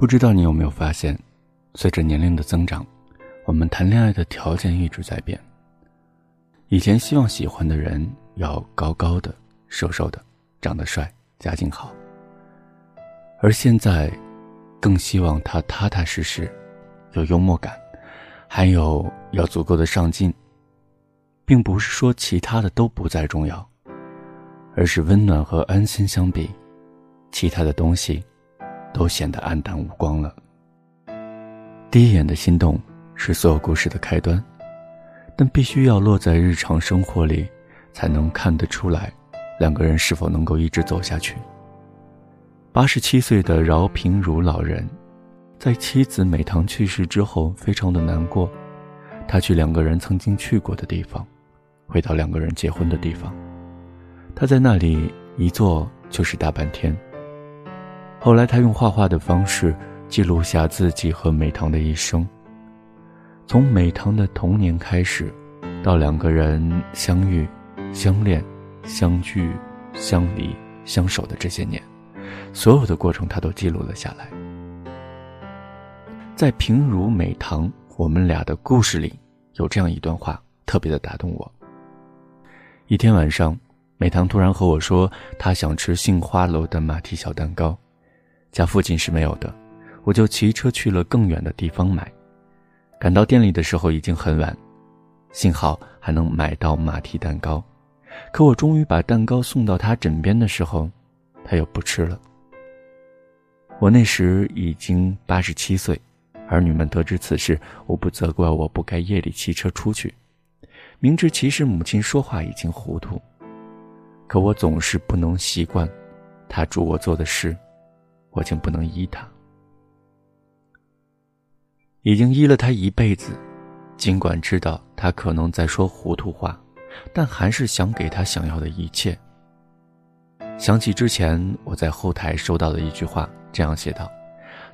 不知道你有没有发现，随着年龄的增长，我们谈恋爱的条件一直在变。以前希望喜欢的人要高高的、瘦瘦的、长得帅、家境好，而现在，更希望他踏踏实实、有幽默感，还有要足够的上进。并不是说其他的都不再重要，而是温暖和安心相比，其他的东西。都显得黯淡无光了。第一眼的心动是所有故事的开端，但必须要落在日常生活里，才能看得出来，两个人是否能够一直走下去。八十七岁的饶平如老人，在妻子美棠去世之后，非常的难过。他去两个人曾经去过的地方，回到两个人结婚的地方，他在那里一坐就是大半天。后来，他用画画的方式记录下自己和美棠的一生。从美棠的童年开始，到两个人相遇、相恋、相聚、相离、相守的这些年，所有的过程他都记录了下来。在平如美棠我们俩的故事里，有这样一段话，特别的打动我。一天晚上，美棠突然和我说，她想吃杏花楼的马蹄小蛋糕。家附近是没有的，我就骑车去了更远的地方买。赶到店里的时候已经很晚，幸好还能买到马蹄蛋糕。可我终于把蛋糕送到他枕边的时候，他又不吃了。我那时已经八十七岁，儿女们得知此事，无不责怪我不该夜里骑车出去。明知其实母亲说话已经糊涂，可我总是不能习惯他嘱我做的事。我竟不能依他，已经依了他一辈子，尽管知道他可能在说糊涂话，但还是想给他想要的一切。想起之前我在后台收到的一句话，这样写道：“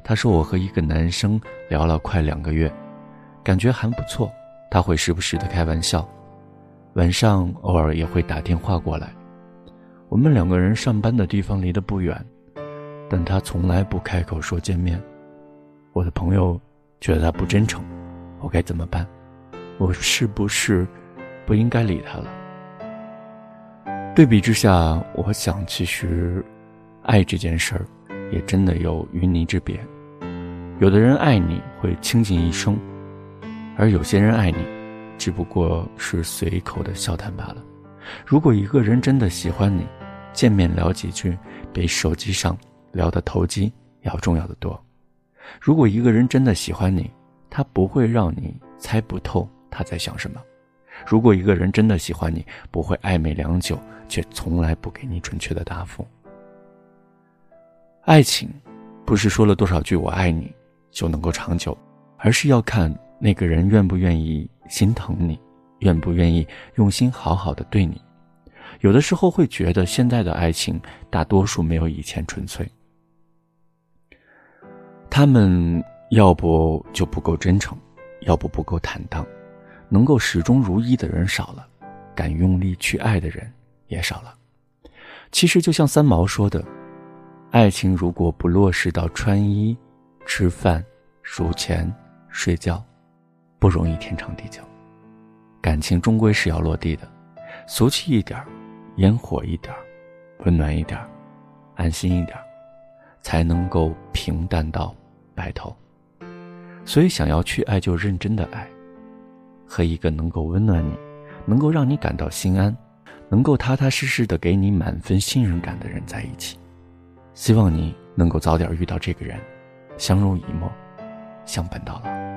他说我和一个男生聊了快两个月，感觉还不错。他会时不时的开玩笑，晚上偶尔也会打电话过来。我们两个人上班的地方离得不远。”但他从来不开口说见面，我的朋友觉得他不真诚，我该怎么办？我是不是不应该理他了？对比之下，我想其实，爱这件事儿也真的有云泥之别。有的人爱你会倾尽一生，而有些人爱你，只不过是随口的笑谈罢了。如果一个人真的喜欢你，见面聊几句，比手机上。聊得投机要重要的多。如果一个人真的喜欢你，他不会让你猜不透他在想什么；如果一个人真的喜欢你，不会暧昧良久却从来不给你准确的答复。爱情，不是说了多少句我爱你就能够长久，而是要看那个人愿不愿意心疼你，愿不愿意用心好好的对你。有的时候会觉得现在的爱情大多数没有以前纯粹。他们要不就不够真诚，要不不够坦荡，能够始终如一的人少了，敢用力去爱的人也少了。其实就像三毛说的，爱情如果不落实到穿衣、吃饭、数钱、睡觉，不容易天长地久。感情终归是要落地的，俗气一点烟火一点温暖一点安心一点才能够平淡到。白头，所以想要去爱，就认真的爱，和一个能够温暖你、能够让你感到心安、能够踏踏实实的给你满分信任感的人在一起。希望你能够早点遇到这个人，相濡以沫，相伴到老。